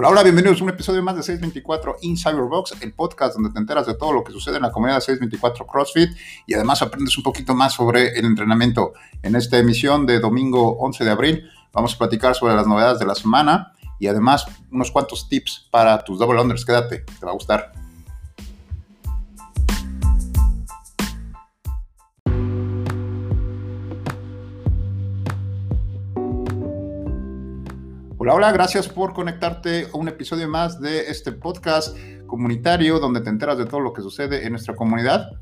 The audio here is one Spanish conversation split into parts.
Hola, hola, bienvenidos a un episodio más de 624 In Cyberbox, el podcast donde te enteras de todo lo que sucede en la comunidad 624 CrossFit y además aprendes un poquito más sobre el entrenamiento. En esta emisión de domingo 11 de abril vamos a platicar sobre las novedades de la semana y además unos cuantos tips para tus double unders. Quédate, te va a gustar. Hola, hola, gracias por conectarte a un episodio más de este podcast comunitario donde te enteras de todo lo que sucede en nuestra comunidad.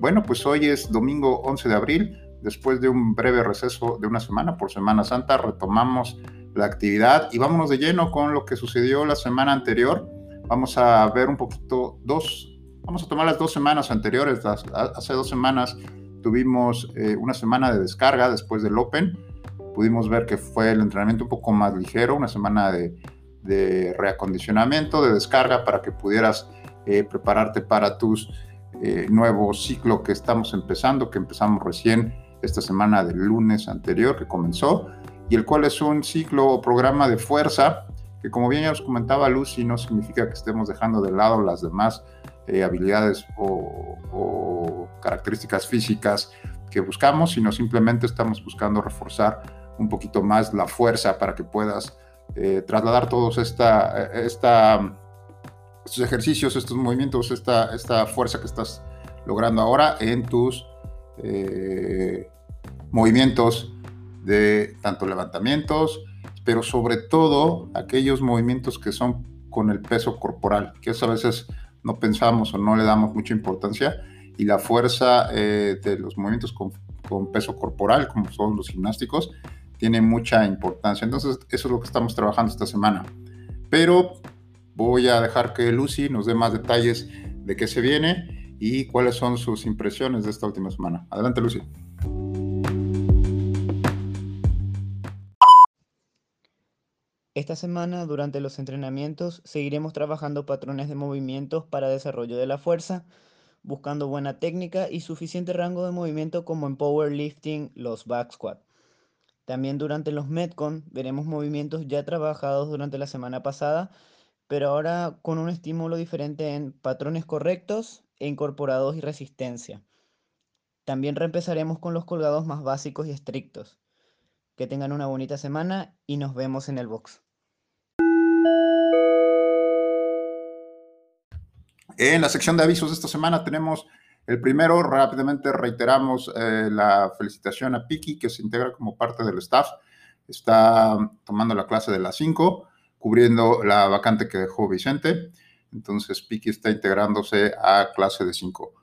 Bueno, pues hoy es domingo 11 de abril, después de un breve receso de una semana por Semana Santa, retomamos la actividad y vámonos de lleno con lo que sucedió la semana anterior. Vamos a ver un poquito dos, vamos a tomar las dos semanas anteriores. hace dos semanas tuvimos eh, una semana de descarga después del Open pudimos ver que fue el entrenamiento un poco más ligero, una semana de, reacondicionamiento, de descarga para que pudieras eh, prepararte para tus eh, nuevo ciclo que estamos empezando, que empezamos recién esta semana del lunes anterior que comenzó, y el cual es un ciclo o programa de fuerza que como bien ya os comentaba Lucy, no significa que estemos dejando de lado las demás eh, habilidades o, o características físicas que buscamos, sino simplemente estamos buscando reforzar un poquito más la fuerza para que puedas eh, trasladar todos esta, esta, estos ejercicios, estos movimientos, esta, esta fuerza que estás logrando ahora en tus eh, movimientos de tanto levantamientos, pero sobre todo aquellos movimientos que son con el peso corporal, que eso a veces no pensamos o no le damos mucha importancia, y la fuerza eh, de los movimientos con, con, peso corporal, como son los gimnásticos, tiene mucha importancia. Entonces, eso es lo que estamos trabajando esta semana. Pero voy a dejar que Lucy nos dé más detalles de qué se viene y cuáles son sus impresiones de esta última semana. Adelante, Lucy. Esta semana, durante los entrenamientos, seguiremos trabajando patrones de movimientos para desarrollo de la fuerza, buscando buena técnica y suficiente rango de movimiento como en powerlifting, los back squat. También durante los Metcon veremos movimientos ya trabajados durante la semana pasada, pero ahora con un estímulo diferente en patrones correctos e incorporados y resistencia. También reempezaremos con los colgados más básicos y estrictos. Que tengan una bonita semana y nos vemos en el box. En la sección de avisos de esta semana tenemos el primero, rápidamente reiteramos eh, la felicitación a Piki, que se integra como parte del staff. Está tomando la clase de las 5, cubriendo la vacante que dejó Vicente. Entonces, Piki está integrándose a clase de 5.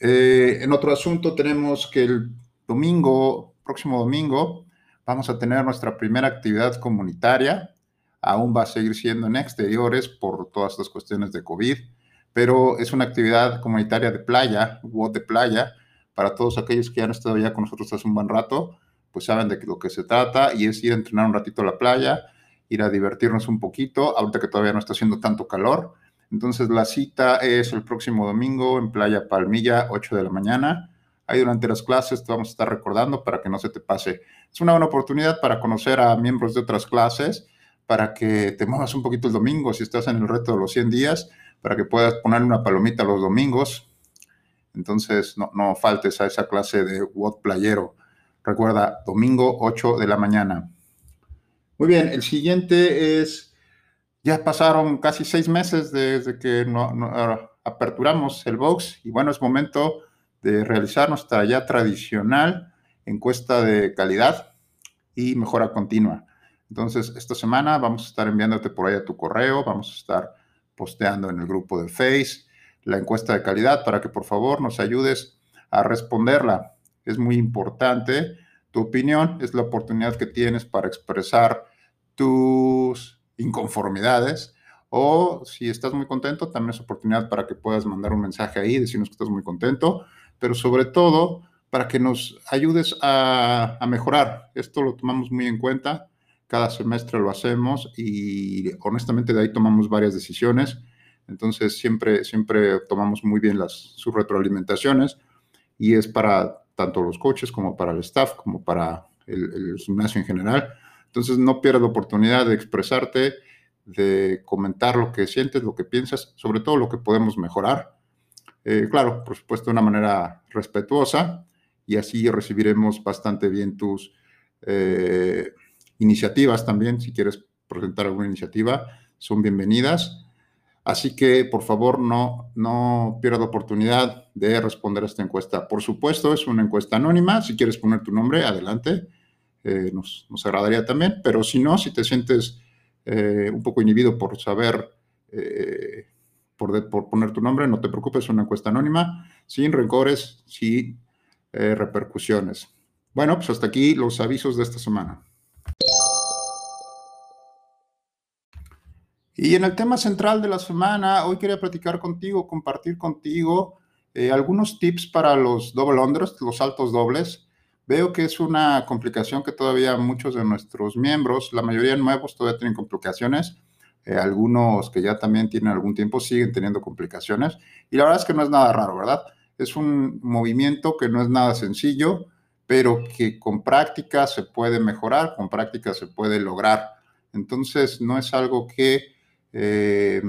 Eh, en otro asunto, tenemos que el domingo, próximo domingo, vamos a tener nuestra primera actividad comunitaria. Aún va a seguir siendo en exteriores por todas las cuestiones de COVID pero es una actividad comunitaria de playa, WOD de playa, para todos aquellos que han estado ya con nosotros hace un buen rato, pues saben de lo que se trata y es ir a entrenar un ratito a la playa, ir a divertirnos un poquito, ahorita que todavía no está haciendo tanto calor. Entonces la cita es el próximo domingo en Playa Palmilla, 8 de la mañana. Ahí durante las clases te vamos a estar recordando para que no se te pase. Es una buena oportunidad para conocer a miembros de otras clases, para que te muevas un poquito el domingo si estás en el reto de los 100 días para que puedas poner una palomita los domingos. Entonces, no, no faltes a esa clase de WOD playero. Recuerda, domingo 8 de la mañana. Muy bien, el siguiente es, ya pasaron casi seis meses desde que no, aperturamos el box y bueno, es momento de realizar nuestra ya tradicional encuesta de calidad y mejora continua. Entonces, esta semana vamos a estar enviándote por ahí a tu correo, vamos a estar posteando en el grupo de Face la encuesta de calidad para que por favor nos ayudes a responderla. Es muy importante. Tu opinión es la oportunidad que tienes para expresar tus inconformidades o si estás muy contento, también es oportunidad para que puedas mandar un mensaje ahí, decirnos que estás muy contento, pero sobre todo para que nos ayudes a, a mejorar. Esto lo tomamos muy en cuenta cada semestre lo hacemos y honestamente de ahí tomamos varias decisiones. Entonces siempre, siempre tomamos muy bien las, sus retroalimentaciones y es para tanto los coaches como para el staff, como para el, gimnasio en general. Entonces no pierdas la oportunidad de expresarte, de comentar lo que sientes, lo que piensas, sobre todo lo que podemos mejorar. Eh, claro, por supuesto, de una manera respetuosa y así recibiremos bastante bien tus eh, iniciativas también. Si quieres presentar alguna iniciativa, son bienvenidas. Así que, por favor, no, no pierdas la oportunidad de responder a esta encuesta. Por supuesto, es una encuesta anónima. Si quieres poner tu nombre, adelante. Eh, nos, nos, agradaría también. Pero si no, si te sientes eh, un poco inhibido por saber, eh, por, por, poner tu nombre, no te preocupes, es una encuesta anónima, sin rencores, sin eh, repercusiones. Bueno, pues hasta aquí los avisos de esta semana. Y en el tema central de la semana, hoy quería platicar contigo, compartir contigo algunos tips para los double unders, los saltos dobles. Veo que es una complicación que todavía muchos de nuestros miembros, la mayoría nuevos, todavía tienen complicaciones. Eh, algunos que ya también tienen algún tiempo siguen teniendo complicaciones. Y la verdad es que no es nada raro, ¿verdad? Es un movimiento que no es nada sencillo, pero que con práctica se puede mejorar, con práctica se puede lograr. Entonces, no es algo que eh,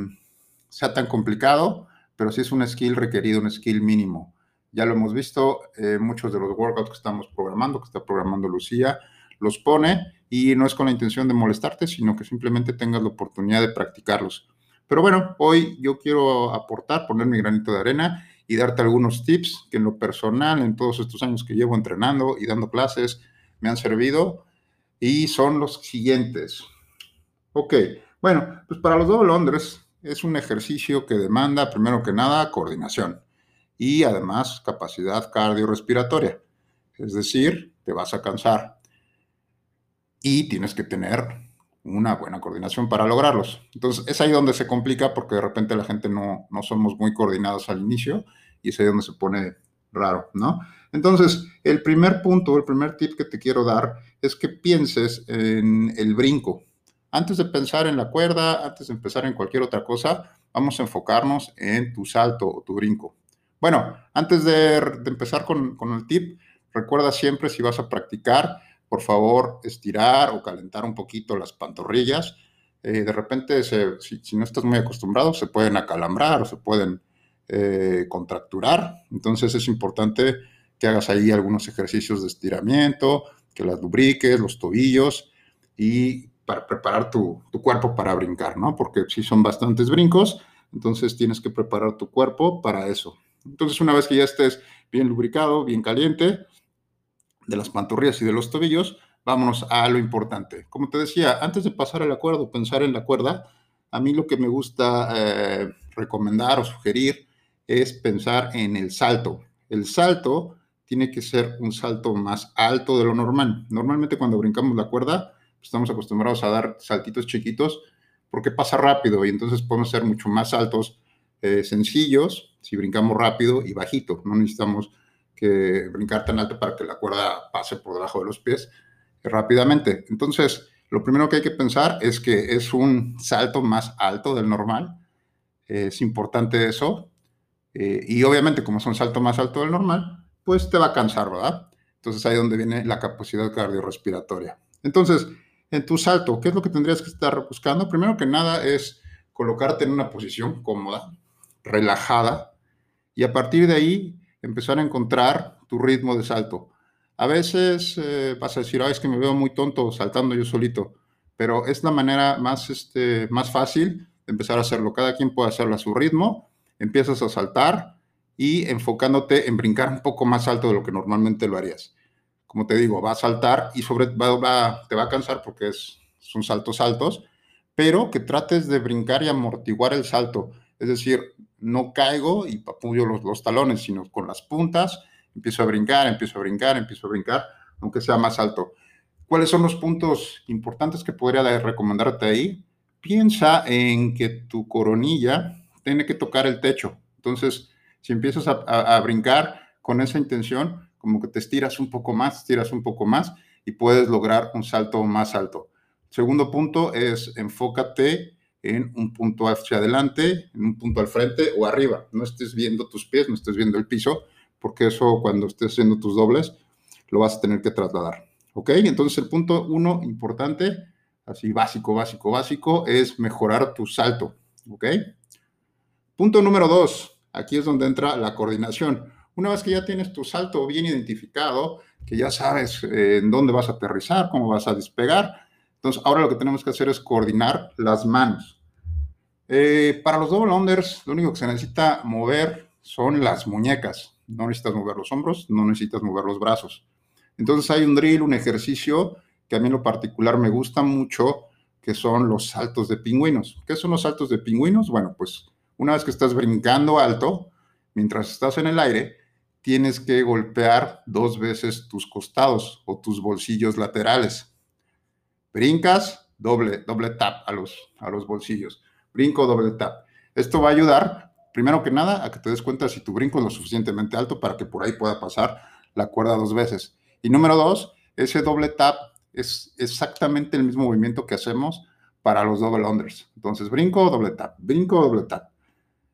sea tan complicado, pero sí es un skill requerido, un skill mínimo. Ya lo hemos visto, eh, muchos de los workouts que estamos programando, que está programando Lucía, los pone y no es con la intención de molestarte, sino que simplemente tengas la oportunidad de practicarlos. Pero bueno, hoy yo quiero aportar, poner mi granito de arena y darte algunos tips que en lo personal, en todos estos años que llevo entrenando y dando clases, me han servido y son los siguientes. Ok, bueno, pues para los doble Londres es un ejercicio que demanda, primero que nada, coordinación y además capacidad cardiorrespiratoria. Es decir, te vas a cansar y tienes que tener una buena coordinación para lograrlos. Entonces, es ahí donde se complica porque de repente la gente no, no somos muy coordinados al inicio y es ahí donde se pone raro, ¿no? Entonces, el primer punto, el primer tip que te quiero dar es que pienses en el brinco. Antes de pensar en la cuerda, antes de empezar en cualquier otra cosa, vamos a enfocarnos en tu salto o tu brinco. Bueno, antes de, empezar con, el tip, recuerda siempre si vas a practicar, por favor, estirar o calentar un poquito las pantorrillas. Eh, de repente, si, no estás muy acostumbrado, se pueden acalambrar o se pueden eh, contracturar. Entonces es importante que hagas ahí algunos ejercicios de estiramiento, que las lubriques, los tobillos y para preparar tu, cuerpo para brincar, ¿no? Porque si son bastantes brincos, entonces tienes que preparar tu cuerpo para eso. Entonces, una vez que ya estés bien lubricado, bien caliente, de las pantorrillas y de los tobillos, vámonos a lo importante. Como te decía, antes de pasar al acuerdo, pensar en la cuerda, a mí lo que me gusta eh, recomendar o sugerir es pensar en el salto. El salto tiene que ser un salto más alto de lo normal. Normalmente cuando brincamos la cuerda, estamos acostumbrados a dar saltitos chiquitos porque pasa rápido y entonces podemos ser mucho más altos, eh, sencillos, si brincamos rápido y bajito. No necesitamos que brincar tan alto para que la cuerda pase por debajo de los pies rápidamente. Entonces, lo primero que hay que pensar es que es un salto más alto del normal. Es importante eso. Eh, y obviamente, como es un salto más alto del normal, pues te va a cansar, ¿verdad? Entonces, ahí es donde viene la capacidad cardiorrespiratoria. Entonces, en tu salto, ¿qué es lo que tendrías que estar buscando? Primero que nada es colocarte en una posición cómoda, relajada, y a partir de ahí empezar a encontrar tu ritmo de salto. A veces eh, vas a decir, es que me veo muy tonto saltando yo solito, pero es la manera más, este, más fácil de empezar a hacerlo. Cada quien puede hacerlo a su ritmo, empiezas a saltar y enfocándote en brincar un poco más alto de lo que normalmente lo harías. Como te digo, va a saltar y sobre, va, te va a cansar porque es, son saltos altos, pero que trates de brincar y amortiguar el salto. Es decir, no caigo y papuyo los, los talones, sino con las puntas empiezo a brincar, empiezo a brincar, empiezo a brincar, aunque sea más alto. ¿Cuáles son los puntos importantes que podría recomendarte ahí? Piensa en que tu coronilla tiene que tocar el techo. Entonces, si empiezas a, brincar con esa intención, como que te estiras un poco más, estiras un poco más y puedes lograr un salto más alto. Segundo punto es enfócate en un punto hacia adelante, en un punto al frente o arriba. No estés viendo tus pies, no estés viendo el piso, porque eso cuando estés haciendo tus dobles lo vas a tener que trasladar. ¿Ok? Entonces el punto uno importante, así básico, básico, básico, es mejorar tu salto, ¿ok? Punto número dos, aquí es donde entra la coordinación. Una vez que ya tienes tu salto bien identificado, que ya sabes eh, en dónde vas a aterrizar, cómo vas a despegar, entonces ahora lo que tenemos que hacer es coordinar las manos. Eh, para los double unders, lo único que se necesita mover son las muñecas. No necesitas mover los hombros, no necesitas mover los brazos. Entonces hay un drill, un ejercicio que a mí en lo particular me gusta mucho, que son los saltos de pingüinos. ¿Qué son los saltos de pingüinos? Bueno, pues una vez que estás brincando alto, mientras estás en el aire, tienes que golpear dos veces tus costados o tus bolsillos laterales. Brincas, doble, doble tap a los, a los bolsillos. Brinco, doble tap. Esto va a ayudar, primero que nada, a que te des cuenta si tu brinco es lo suficientemente alto para que por ahí pueda pasar la cuerda dos veces. Y número dos, ese doble tap es exactamente el mismo movimiento que hacemos para los double unders. Entonces, brinco, doble tap, brinco, doble tap.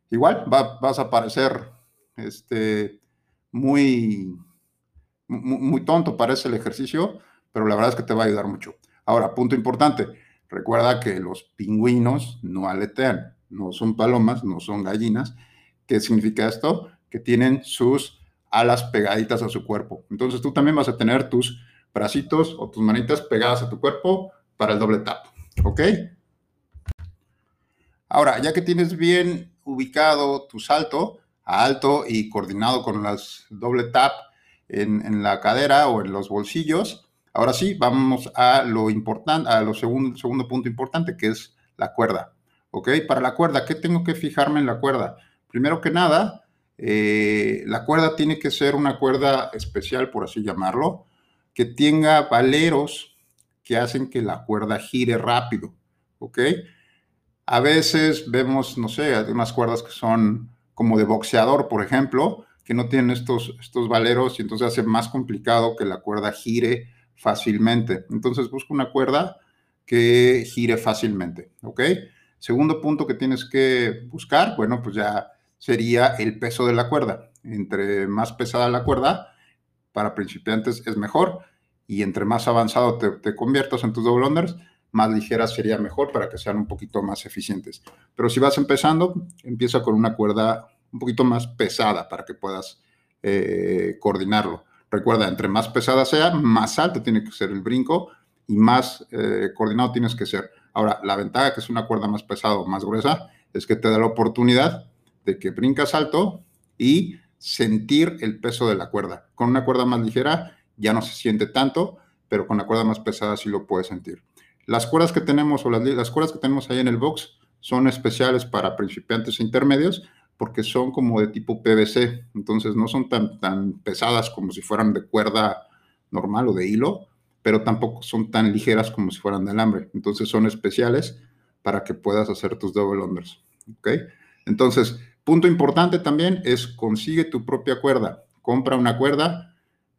Igual vas a parecer este, muy, muy, tonto, parece el ejercicio, pero la verdad es que te va a ayudar mucho. Ahora, punto importante, recuerda que los pingüinos no aletean, no son palomas, no son gallinas. ¿Qué significa esto? Que tienen sus alas pegaditas a su cuerpo. Entonces tú también vas a tener tus bracitos o tus manitas pegadas a tu cuerpo para el doble tap. ¿Ok? Ahora, ya que tienes bien ubicado tu salto, alto y coordinado con las doble tap en, la cadera o en los bolsillos, ahora sí, vamos a lo importante, a lo segundo, segundo punto importante, que es la cuerda. ¿Ok? Para la cuerda, ¿qué tengo que fijarme en la cuerda? Primero que nada, eh, la cuerda tiene que ser una cuerda especial, por así llamarlo, que tenga valeros que hacen que la cuerda gire rápido, ¿ok? A veces vemos, no sé, unas cuerdas que son como de boxeador, por ejemplo, que no tienen estos, estos valeros y entonces hace más complicado que la cuerda gire fácilmente. Entonces busca una cuerda que gire fácilmente, ¿ok? Segundo punto que tienes que buscar, bueno, pues ya sería el peso de la cuerda. Entre más pesada la cuerda, para principiantes es mejor y entre más avanzado te, conviertas en tus double unders, más ligera sería mejor para que sean un poquito más eficientes. Pero si vas empezando, empieza con una cuerda un poquito más pesada para que puedas eh, coordinarlo. Recuerda, entre más pesada sea, más alto tiene que ser el brinco y más eh, coordinado tienes que ser. Ahora, la ventaja que es una cuerda más pesada o más gruesa es que te da la oportunidad de que brincas alto y sentir el peso de la cuerda. Con una cuerda más ligera ya no se siente tanto, pero con la cuerda más pesada sí lo puedes sentir. Las cuerdas que tenemos o las, las cuerdas que tenemos ahí en el box son especiales para principiantes e intermedios porque son como de tipo PVC, entonces no son tan, tan pesadas como si fueran de cuerda normal o de hilo, pero tampoco son tan ligeras como si fueran de alambre. Entonces son especiales para que puedas hacer tus double unders. ¿ok? Entonces, Punto importante también es consigue tu propia cuerda. Compra una cuerda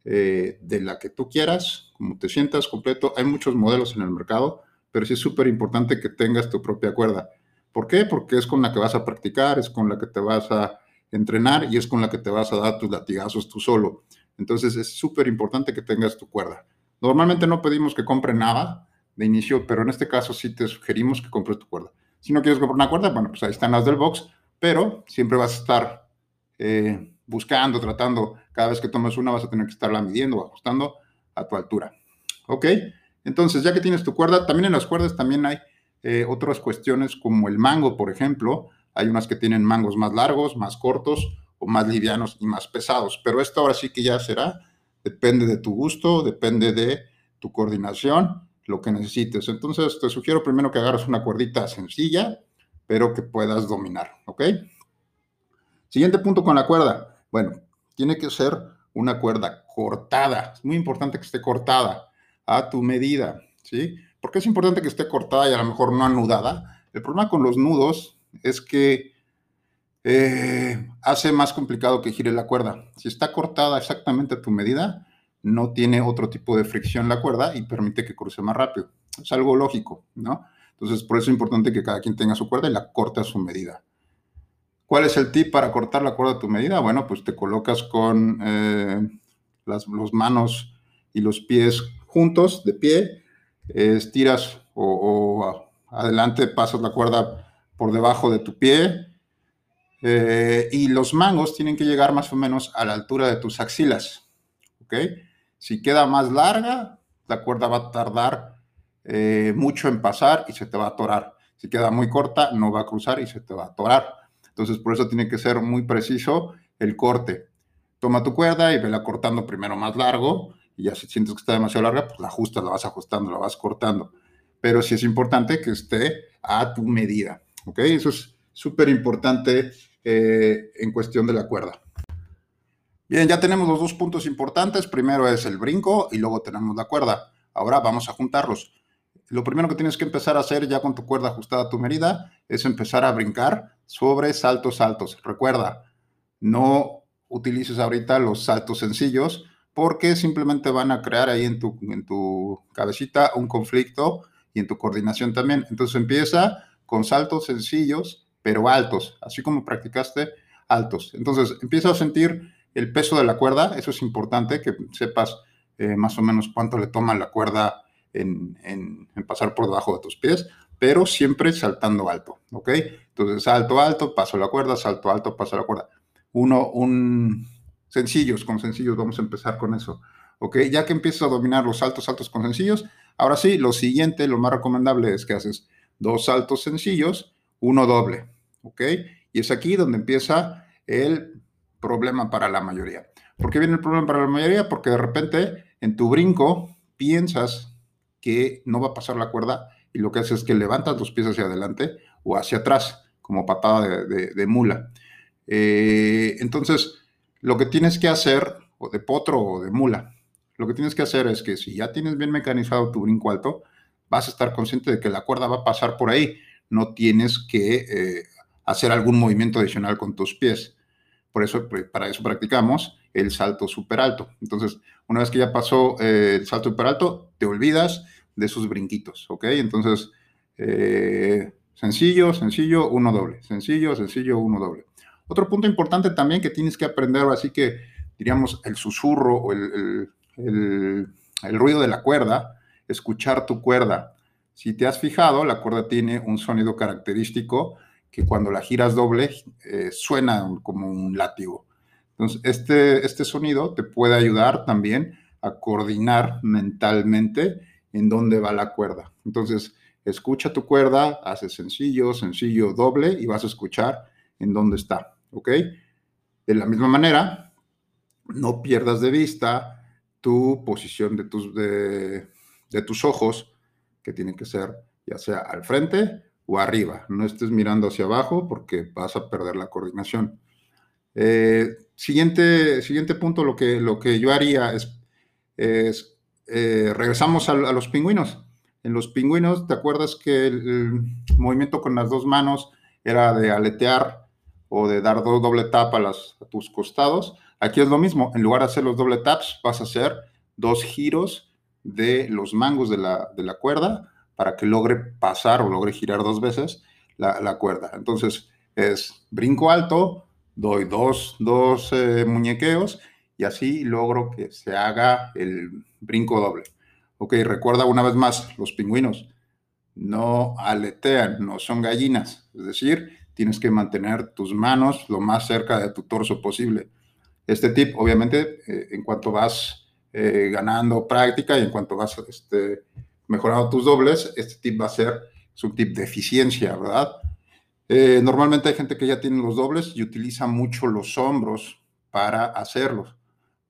eh, de la que tú quieras, como te sientas completo. Hay muchos modelos en el mercado, pero sí es súper importante que tengas tu propia cuerda. ¿Por qué? Porque es con la que vas a practicar, es con la que te vas a entrenar y es con la que te vas a dar tus latigazos tú solo. Entonces es súper importante que tengas tu cuerda. Normalmente no pedimos que compre nada de inicio, pero en este caso sí te sugerimos que compres tu cuerda. Si no quieres comprar una cuerda, bueno, pues ahí están las del box pero siempre vas a estar eh, buscando, tratando, cada vez que tomes una vas a tener que estarla midiendo o ajustando a tu altura. ¿Ok? Entonces, ya que tienes tu cuerda, también en las cuerdas también hay eh, otras cuestiones como el mango, por ejemplo. Hay unas que tienen mangos más largos, más cortos o más livianos y más pesados. Pero esto ahora sí que ya será, depende de tu gusto, depende de tu coordinación, lo que necesites. Entonces, te sugiero primero que agarres una cuerdita sencilla, pero que puedas dominar, ¿ok? Siguiente punto con la cuerda. Bueno, tiene que ser una cuerda cortada. Es muy importante que esté cortada a tu medida, ¿sí? Porque es importante que esté cortada y a lo mejor no anudada. El problema con los nudos es que eh, hace más complicado que gire la cuerda. Si está cortada exactamente a tu medida, no tiene otro tipo de fricción la cuerda y permite que cruce más rápido. Es algo lógico, ¿no? Entonces, por eso es importante que cada quien tenga su cuerda y la corte a su medida. ¿Cuál es el tip para cortar la cuerda a tu medida? Bueno, pues te colocas con eh, las manos y los pies juntos, de pie, estiras o, adelante pasas la cuerda por debajo de tu pie. Eh, y los mangos tienen que llegar más o menos a la altura de tus axilas. Si queda más larga, la cuerda va a tardar eh, mucho en pasar y se te va a atorar. Si queda muy corta, no va a cruzar y se te va a atorar. Entonces, por eso tiene que ser muy preciso el corte. Toma tu cuerda y vela cortando primero más largo y ya si sientes que está demasiado larga, pues la ajustas, la vas ajustando, la vas cortando. Pero sí es importante que esté a tu medida, ¿ok? Eso es súper importante eh, en cuestión de la cuerda. Bien, ya tenemos los dos puntos importantes. Primero es el brinco y luego tenemos la cuerda. Ahora vamos a juntarlos. Lo primero que tienes que empezar a hacer ya con tu cuerda ajustada a tu medida es empezar a brincar sobre saltos altos. Recuerda, no utilices ahorita los saltos sencillos porque simplemente van a crear ahí en tu, en tu cabecita un conflicto y en tu coordinación también. Entonces empieza con saltos sencillos, pero altos, así como practicaste altos. Entonces empieza a sentir el peso de la cuerda, eso es importante, que sepas eh, más o menos cuánto le toma la cuerda en, pasar por debajo de tus pies, pero siempre saltando alto, ¿ok? Entonces salto alto, paso la cuerda, salto alto, paso la cuerda. Uno, un, Sencillos, con sencillos, vamos a empezar con eso. ¿Ok? Ya que empiezas a dominar los saltos saltos con sencillos, ahora sí, lo siguiente, lo más recomendable es que haces dos saltos sencillos, uno doble. ¿Ok? Y es aquí donde empieza el problema para la mayoría. ¿Por qué viene el problema para la mayoría? Porque de repente en tu brinco piensas que no va a pasar la cuerda y lo que haces es que levantas los pies hacia adelante o hacia atrás, como patada de, mula. Eh, entonces, lo que tienes que hacer, o de potro o de mula, lo que tienes que hacer es que si ya tienes bien mecanizado tu brinco alto, vas a estar consciente de que la cuerda va a pasar por ahí. No tienes que eh, hacer algún movimiento adicional con tus pies. Por eso, para eso practicamos el salto súper alto. Entonces, una vez que ya pasó eh, el salto súper alto, te olvidas de sus brinquitos, ¿ok? Entonces, eh, sencillo, sencillo, uno doble. Sencillo, sencillo, uno doble. Otro punto importante también que tienes que aprender, así que diríamos el susurro o el, ruido de la cuerda, escuchar tu cuerda. Si te has fijado, la cuerda tiene un sonido característico que cuando la giras doble eh, suena como un látigo. Entonces, este, este sonido te puede ayudar también a coordinar mentalmente en dónde va la cuerda. Entonces, escucha tu cuerda, hace sencillo, sencillo, doble y vas a escuchar en dónde está. ¿ok? De la misma manera, no pierdas de vista tu posición de tus, de, tus ojos, que tienen que ser ya sea al frente o arriba. No estés mirando hacia abajo porque vas a perder la coordinación. Eh, siguiente, siguiente punto, lo que, lo que yo haría es, es eh, regresamos a, los pingüinos. En los pingüinos, ¿te acuerdas que el, movimiento con las dos manos era de aletear o de dar dos doble tap a, tus costados. Aquí es lo mismo, en lugar de hacer los doble taps, vas a hacer dos giros de los mangos de la, cuerda para que logre pasar o logre girar dos veces la, cuerda. Entonces es brinco alto, doy dos, dos eh, muñequeos y así logro que se haga el brinco doble. Ok, recuerda una vez más, los pingüinos no aletean, no son gallinas, es decir, tienes que mantener tus manos lo más cerca de tu torso posible. Este tip, obviamente, eh, en cuanto vas eh, ganando práctica y en cuanto vas este, mejorando tus dobles, este tip va a ser su tip de eficiencia, ¿verdad? Eh, normalmente hay gente que ya tiene los dobles y utiliza mucho los hombros para hacerlos.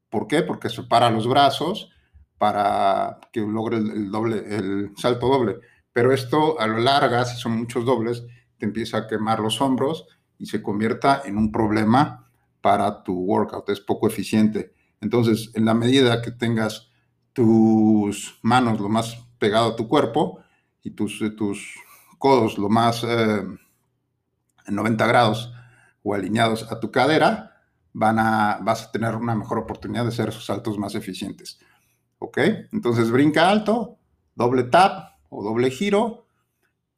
¿Por qué? Porque separa los brazos para que logre el, doble, el salto doble. Pero esto a lo largo, si son muchos dobles, te empieza a quemar los hombros y se convierta en un problema para tu workout, es poco eficiente. Entonces, en la medida que tengas tus manos lo más pegado a tu cuerpo y tus, tus codos lo más eh, en 90 grados o alineados a tu cadera, van a, vas a tener una mejor oportunidad de hacer esos saltos más eficientes. ¿Ok? Entonces brinca alto, doble tap o doble giro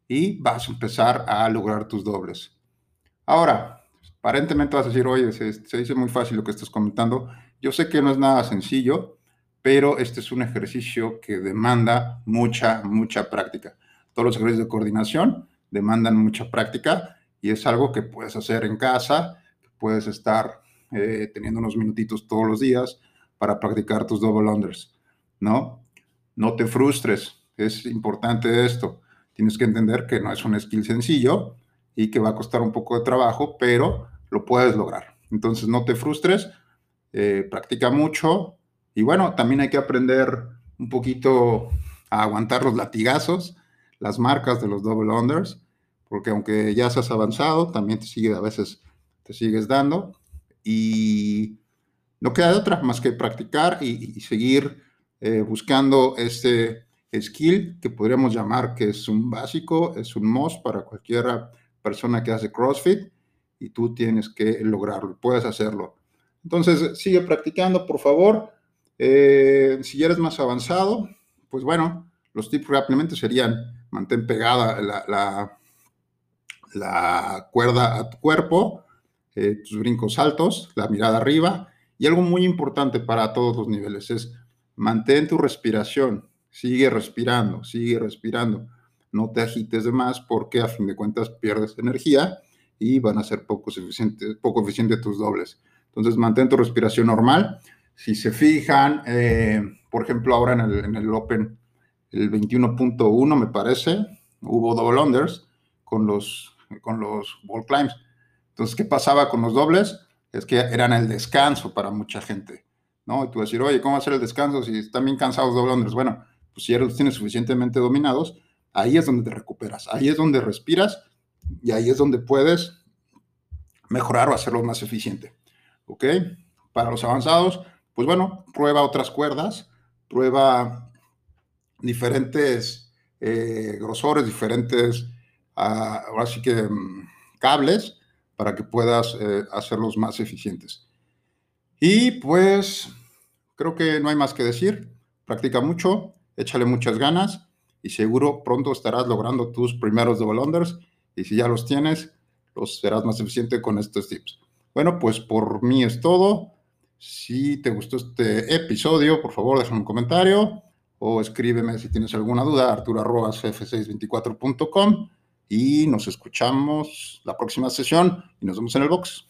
y vas a empezar a lograr tus dobles. Ahora, aparentemente vas a decir, oye, se, dice muy fácil lo que estás comentando. Yo sé que no es nada sencillo, pero este es un ejercicio que demanda mucha, mucha práctica. todos los ejercicios de coordinación demandan mucha práctica y es algo que puedes hacer en casa, puedes estar eh, teniendo unos minutitos todos los días para practicar tus double unders, ¿no? No te frustres, es importante esto. Tienes que entender que no es un skill sencillo y que va a costar un poco de trabajo, pero lo puedes lograr. Entonces no te frustres, eh, practica mucho y bueno, también hay que aprender un poquito a aguantar los latigazos, las marcas de los double unders, porque aunque ya seas avanzado, también te sigue a veces te sigues dando y no queda de otra más que practicar y, seguir eh, buscando este skill que podríamos llamar que es un básico, es un must para cualquier persona que hace CrossFit y tú tienes que lograrlo, puedes hacerlo. Entonces, sigue practicando, por favor. Eh, si eres más avanzado, pues bueno, los tips rápidamente serían mantén pegada la, la, cuerda a tu cuerpo, eh, tus brincos altos, la mirada arriba. Y algo muy importante para todos los niveles es mantén tu respiración, sigue respirando, sigue respirando. No te agites de más porque a fin de cuentas pierdes energía y van a ser poco, suficiente, poco eficientes tus dobles. Entonces mantén tu respiración normal. Si se fijan, eh, por ejemplo, ahora en el, en el Open, el 21.1 me parece, hubo double unders con los, con los wall climbs. Entonces, ¿qué pasaba con los dobles? Es que eran el descanso para mucha gente, ¿no? Y tú decir, oye, ¿cómo hacer el descanso si están bien cansados double unders? Bueno, pues si ya los tienes suficientemente dominados, ahí es donde te recuperas, ahí es donde respiras y ahí es donde puedes mejorar o hacerlo más eficiente. ¿Ok? Para los avanzados, pues bueno, prueba otras cuerdas, prueba diferentes eh, grosores, diferentes, uh, ahora sí que um, cables, para que puedas eh, hacerlos más eficientes. Y pues creo que no hay más que decir. Practica mucho, échale muchas ganas y seguro pronto estarás logrando tus primeros double unders. Y si ya los tienes, los serás más eficiente con estos tips. Bueno, pues por mí es todo. Si te gustó este episodio, por favor, déjame un comentario o escríbeme si tienes alguna duda, arturo.f624.com y nos escuchamos la próxima sesión y nos vemos en el box.